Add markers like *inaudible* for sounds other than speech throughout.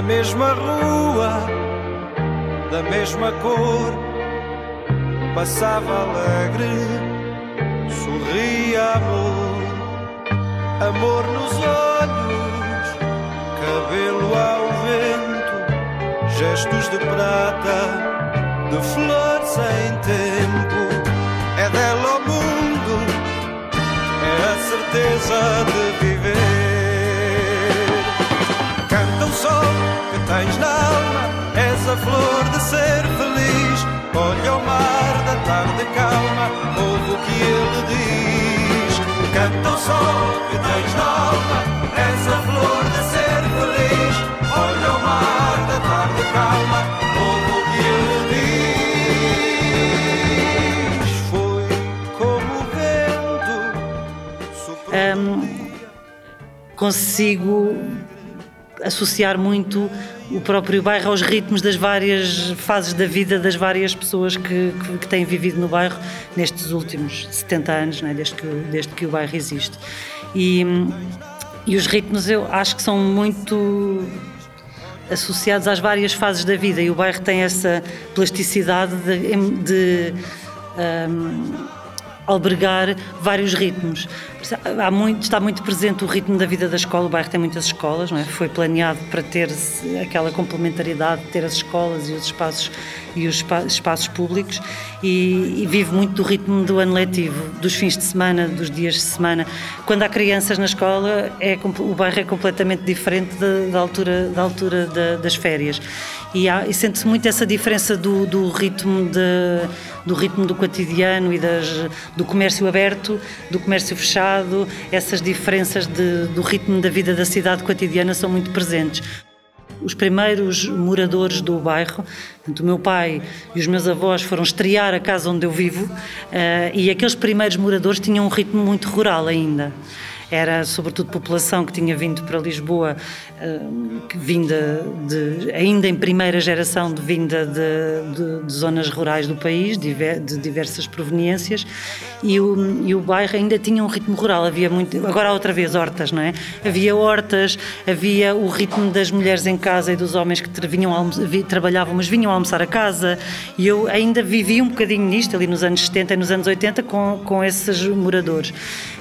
na mesma rua, da mesma cor, passava alegre, sorria amor, amor nos olhos, cabelo ao vento, gestos de prata, de flor sem tempo, é dela o mundo, é a certeza de viver flor de ser feliz. Olha o mar da tarde calma, ouve o que ele diz. Canta o sol que tens na alma, és flor de ser feliz. Olha o mar da tarde calma, ouve o que ele diz. Foi como o vento. Um, consigo associar muito o próprio bairro aos ritmos das várias fases da vida das várias pessoas que, que, que têm vivido no bairro nestes últimos 70 anos, né, desde, que, desde que o bairro existe. E, e os ritmos eu acho que são muito associados às várias fases da vida e o bairro tem essa plasticidade de, de um, albergar vários ritmos. Há muito, está muito presente o ritmo da vida da escola, o bairro tem muitas escolas, não é? foi planeado para ter aquela complementaridade, ter as escolas e os espaços e os espaços públicos e, e, vive muito do ritmo do ano letivo, dos fins de semana, dos dias de semana. Quando há crianças na escola, é, o bairro é completamente diferente da, da altura, da altura da, das férias e, e sente-se muito essa diferença do, do ritmo de, do ritmo do cotidiano e das, do comércio aberto, do comércio fechado, essas diferenças de, do ritmo da vida da cidade cotidiana são muito presentes. Os primeiros moradores do bairro, o meu pai e os meus avós foram estrear a casa onde eu vivo, uh, e aqueles primeiros moradores tinham um ritmo muito rural ainda era sobretudo população que tinha vindo para Lisboa, eh, vinda de, ainda em primeira geração de vinda de, de, de zonas rurais do país, de, diversas proveniências, e o, e o bairro ainda tinha um ritmo rural, havia muito, agora outra vez hortas, não é? Havia hortas, havia o ritmo das mulheres em casa e dos homens que vinham, trabalhavam, mas vinham almoçar a casa, e eu ainda vivi um bocadinho nisto, ali nos anos 70 e nos anos 80, com, com esses moradores.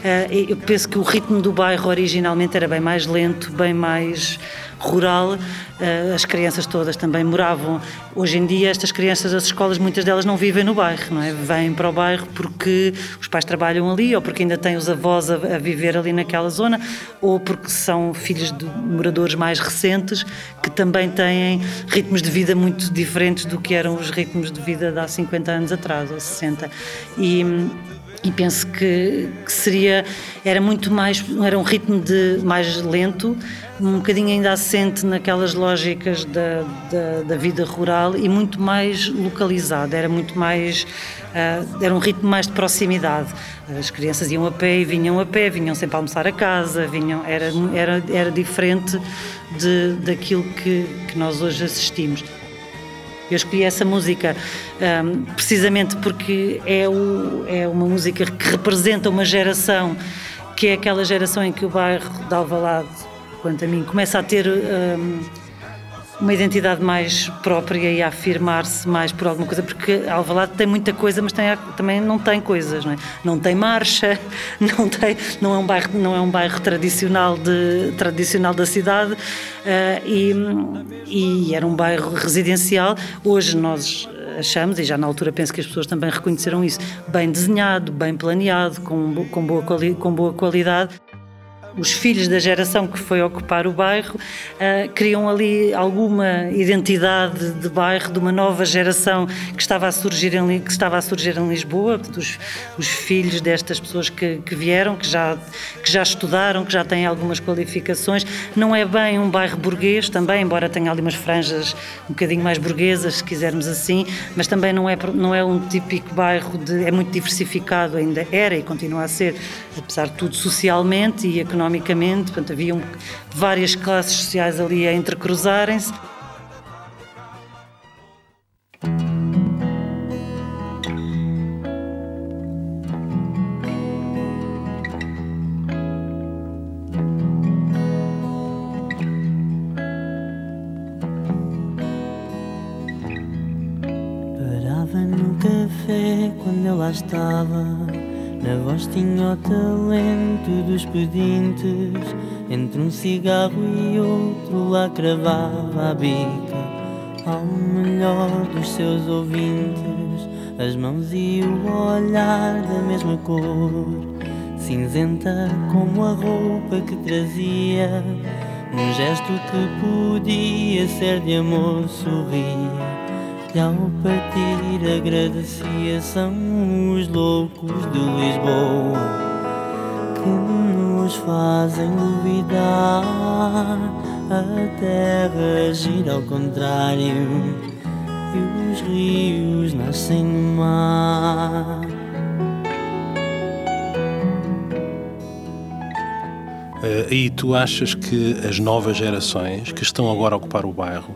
Eh, eu penso que o ritmo do bairro originalmente era bem mais lento, bem mais rural. Eh, as crianças todas também moravam. Hoje em dia, estas crianças, as escolas, muitas delas não vivem no bairro, não é? Vêm para o bairro porque os pais trabalham ali ou porque ainda têm os avós a, a viver ali naquela zona ou porque são filhos de moradores mais recentes que também têm ritmos de vida muito diferentes do que eram os ritmos de vida de há 50 anos atrás ou 60. E e penso que, que, seria era muito mais era um ritmo de mais lento um bocadinho ainda assente naquelas lógicas da, da, da vida rural e muito mais localizado era muito mais uh, era um ritmo mais de proximidade. As crianças iam a pé e vinham a pé vinham sempre a almoçar a casa vinham era era era diferente de daquilo que, que nós hoje assistimos eu escolhi essa música um, precisamente porque é, o, é uma música que representa uma geração que é aquela geração em que o bairro de Alvalade, quanto a mim, começa a ter um, uma identidade mais própria e a afirmar-se mais por alguma coisa, porque Alvalade tem muita coisa, mas tem, também não tem coisas, não, é? não tem marcha, *laughs* não tem, não é um bairro, não é um bairro tradicional de tradicional da cidade uh, e, e era um bairro residencial. Hoje nós achamos, e já na altura penso que as pessoas também reconheceram isso, bem desenhado, bem planeado, com, com, boa, com boa qualidade os filhos da geração que foi ocupar o bairro uh, criam ali alguma identidade de bairro de uma nova geração que estava a surgir em, que estava a surgir em Lisboa, os, os filhos destas pessoas que, que, vieram, que já, que já estudaram, que já têm algumas qualificações. Não é bem um bairro burguês também, embora tenha ali umas franjas um bocadinho mais burguesas, se quisermos assim, mas também não é, não é um típico bairro de. é muito diversificado, ainda era e continua a ser, apesar de tudo socialmente e economicamente economicamente, portanto, haviam várias classes sociais ali a entrecruzarem-se. Parava no café quando eu lá estava na voz tinha o talento dos pedintes. Entre um cigarro e outro lá cravava a bica ao melhor dos seus ouvintes. As mãos e o olhar da mesma cor, cinzenta como a roupa que trazia. Um gesto que podia ser de amor sorria. E ao partir agradecia São os loucos de Lisboa Que nos fazem duvidar. A terra gira ao contrário E os rios nascem no mar Uh, e tu achas que as novas gerações que estão agora a ocupar o bairro,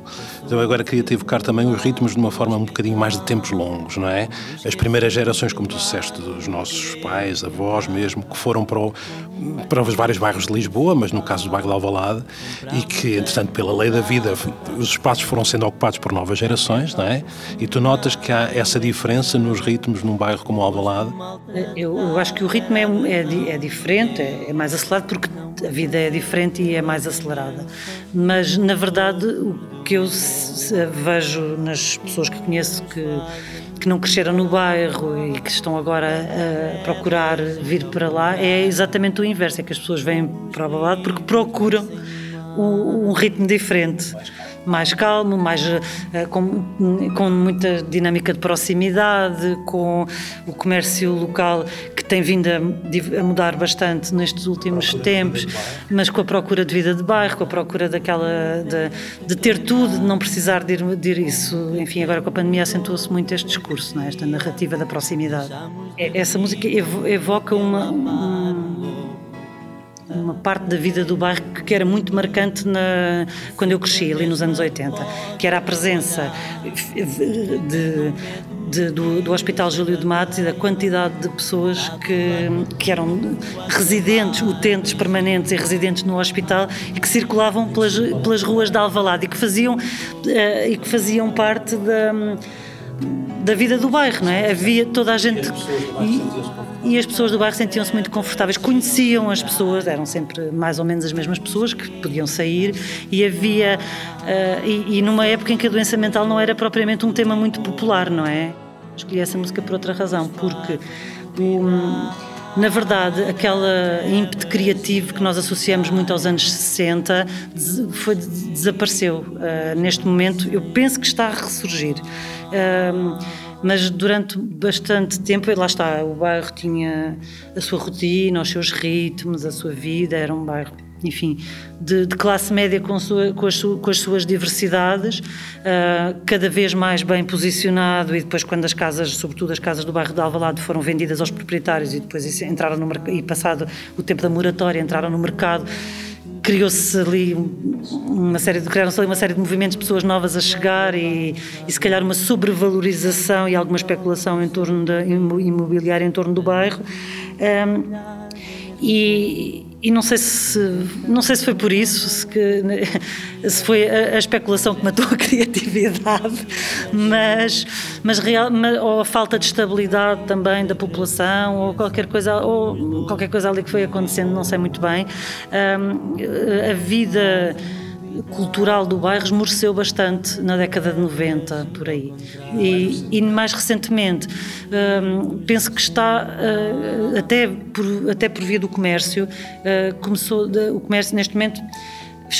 eu agora queria te evocar também os ritmos de uma forma um bocadinho mais de tempos longos, não é? As primeiras gerações, como tu disseste, dos nossos pais, avós mesmo, que foram para, o, para os vários bairros de Lisboa, mas no caso do bairro de Alvalade, e que, entretanto, pela lei da vida, os espaços foram sendo ocupados por novas gerações, não é? E tu notas que há essa diferença nos ritmos num bairro como Alvalade? Eu, eu acho que o ritmo é, é, é diferente, é, é mais acelerado, porque a vida é diferente e é mais acelerada. Mas, na verdade, o que eu vejo nas pessoas que conheço que, que não cresceram no bairro e que estão agora a procurar vir para lá é exatamente o inverso: é que as pessoas vêm para o lado porque procuram um, ritmo diferente mais calmo, mais uh, com, com muita dinâmica de proximidade, com o comércio local tem vindo a, a, mudar bastante nestes últimos tempos, mas com a procura de vida de bairro, com a procura daquela de, de ter tudo, de não precisar de ir, de ir isso. Enfim, agora com a pandemia acentuou-se muito este discurso, é? esta narrativa da proximidade. É, essa música evoca uma, uma uma parte da vida do bairro que era muito marcante na, quando eu cresci, ali nos anos 80, que era a presença de, de, do, do, Hospital Júlio de Matos e da quantidade de pessoas que, que eram residentes, utentes permanentes e residentes no hospital e que circulavam pelas, pelas ruas de Alvalade e que faziam, uh, e que faziam parte da da vida do bairro, não é? Havia toda a gente e, e as pessoas do bairro sentiam-se muito confortáveis, conheciam as pessoas, eram sempre mais ou menos as mesmas pessoas que podiam sair e havia uh, e, e numa época em que a doença mental não era propriamente um tema muito popular, não é? Escolhi essa música por outra razão, porque um, na verdade, aquele ímpeto criativo que nós associamos muito aos anos 60 foi, desapareceu. Uh, neste momento, eu penso que está a ressurgir. Uh, mas durante bastante tempo, lá está, o bairro tinha a sua rotina, os seus ritmos, a sua vida, era um bairro enfim, de, de classe média com, sua, com, as, com, as, suas diversidades, uh, cada vez mais bem posicionado e depois quando as casas, sobretudo as casas do bairro de Alvalade foram vendidas aos proprietários e depois entraram no e passado o tempo da moratória entraram no mercado criou-se ali uma série de criaram-se ali uma série de movimentos pessoas novas a chegar e, e se calhar uma sobrevalorização e alguma especulação em torno da imobiliária em torno do bairro. Um, e, e não sei se não sei se foi por isso se, que, se foi a, a, especulação que matou a *laughs* criatividade mas mas real mas, ou a falta de estabilidade também da população ou qualquer coisa ou qualquer coisa ali que foi acontecendo não sei muito bem. Um, a vida cultural do bairro esmoreceu bastante na década de 90, por aí. E, e mais recentemente, hum, penso que está, uh, até, por, até por via do comércio, uh, começou, de, o comércio neste momento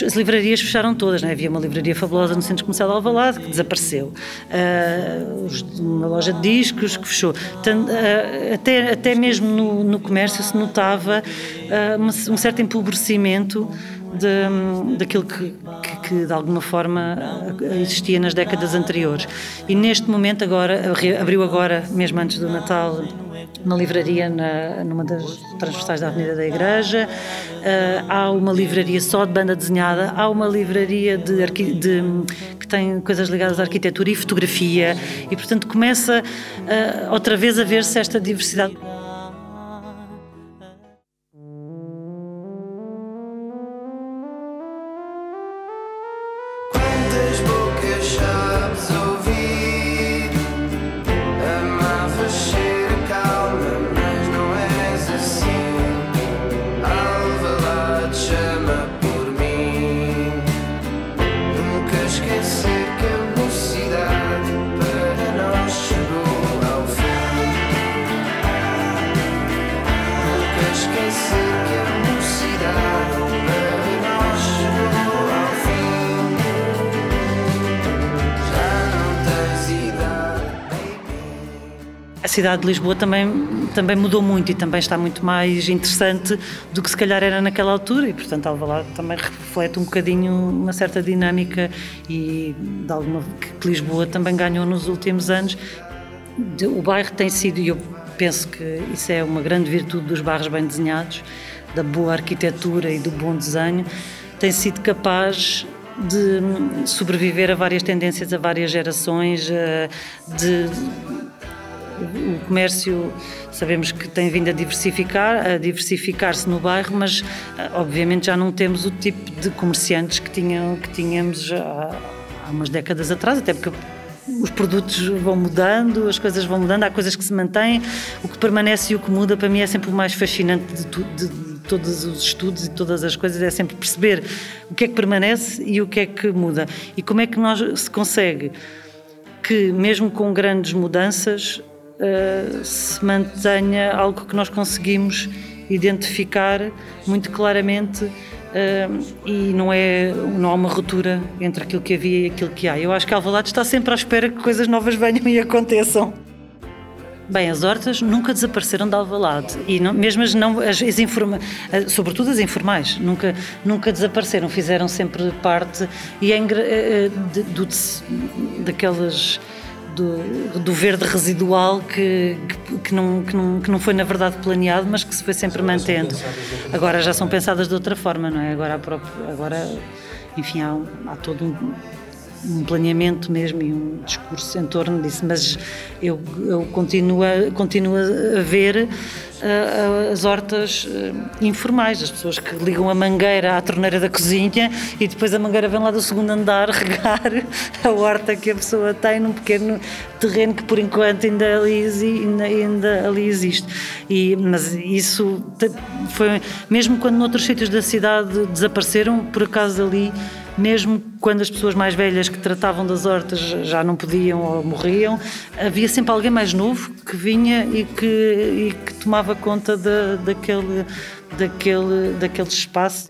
as livrarias fecharam todas, né? havia uma livraria fabulosa no Centro Comercial de Alvalade que desapareceu, uh, uma loja de discos que fechou, uh, até, até mesmo no, no comércio se notava uh, um certo empobrecimento de, daquilo que, que, que, de alguma forma existia nas décadas anteriores. E neste momento agora, abriu agora, mesmo antes do Natal, uma livraria na, numa das transversais da Avenida da Igreja, uh, há uma livraria só de banda desenhada, há uma livraria de, de, que tem coisas ligadas à arquitetura e fotografia, e portanto começa uh, outra vez a ver-se esta diversidade. Cidade de Lisboa também, também mudou muito e também está muito mais interessante do que se calhar era naquela altura e portanto Alvalade também reflete um bocadinho uma certa dinâmica e de alguma que Lisboa também ganhou nos últimos anos. O bairro tem sido, e eu penso que isso é uma grande virtude dos bairros bem desenhados, da boa arquitetura e do bom desenho, tem sido capaz de sobreviver a várias tendências, a várias gerações, de o comércio sabemos que tem vindo a diversificar, a diversificar-se no bairro, mas eh, obviamente já não temos o tipo de comerciantes que, tinham, que tínhamos há, há umas décadas atrás, até porque os produtos vão mudando, as coisas vão mudando, há coisas que se mantêm, o que permanece e o que muda para mim é sempre o mais fascinante de, de todos os estudos e todas as coisas, é sempre perceber o que é que permanece e o que é que muda. E como é que nós se consegue que, mesmo com grandes mudanças, uh, se mantenha algo que nós conseguimos identificar muito claramente uh, e não é não há uma ruptura entre aquilo que havia e aquilo que há. Eu acho que Alvalade está sempre à espera que coisas novas venham e aconteçam. Bem, as hortas nunca desapareceram de Alvalade e não, mesmo as não as, as informa, eh, sobretudo as informais nunca nunca desapareceram, fizeram sempre parte e é, de, de, daquelas do, do verde residual que, que, que, não, que, não, que não foi na verdade planeado, mas que se foi sempre mantendo. Agora já são pensadas de outra forma, não é? Agora, própria, agora enfim, há, há todo um um planeamento mesmo e um discurso em torno disso, mas eu, eu continuo, a, continuo a ver uh, as hortas uh, informais, as pessoas que ligam a mangueira à torneira da cozinha e depois a mangueira vem lá do segundo andar *laughs* regar a horta que a pessoa tem num pequeno terreno que por enquanto ainda ali, ainda, ainda ali existe. E, mas isso foi, mesmo quando noutros sítios da cidade desapareceram, por acaso ali mesmo quando as pessoas mais velhas que tratavam das hortas já não podiam ou morriam, havia sempre alguém mais novo que vinha e que, e que tomava conta daquele, daquele, daquele espaço.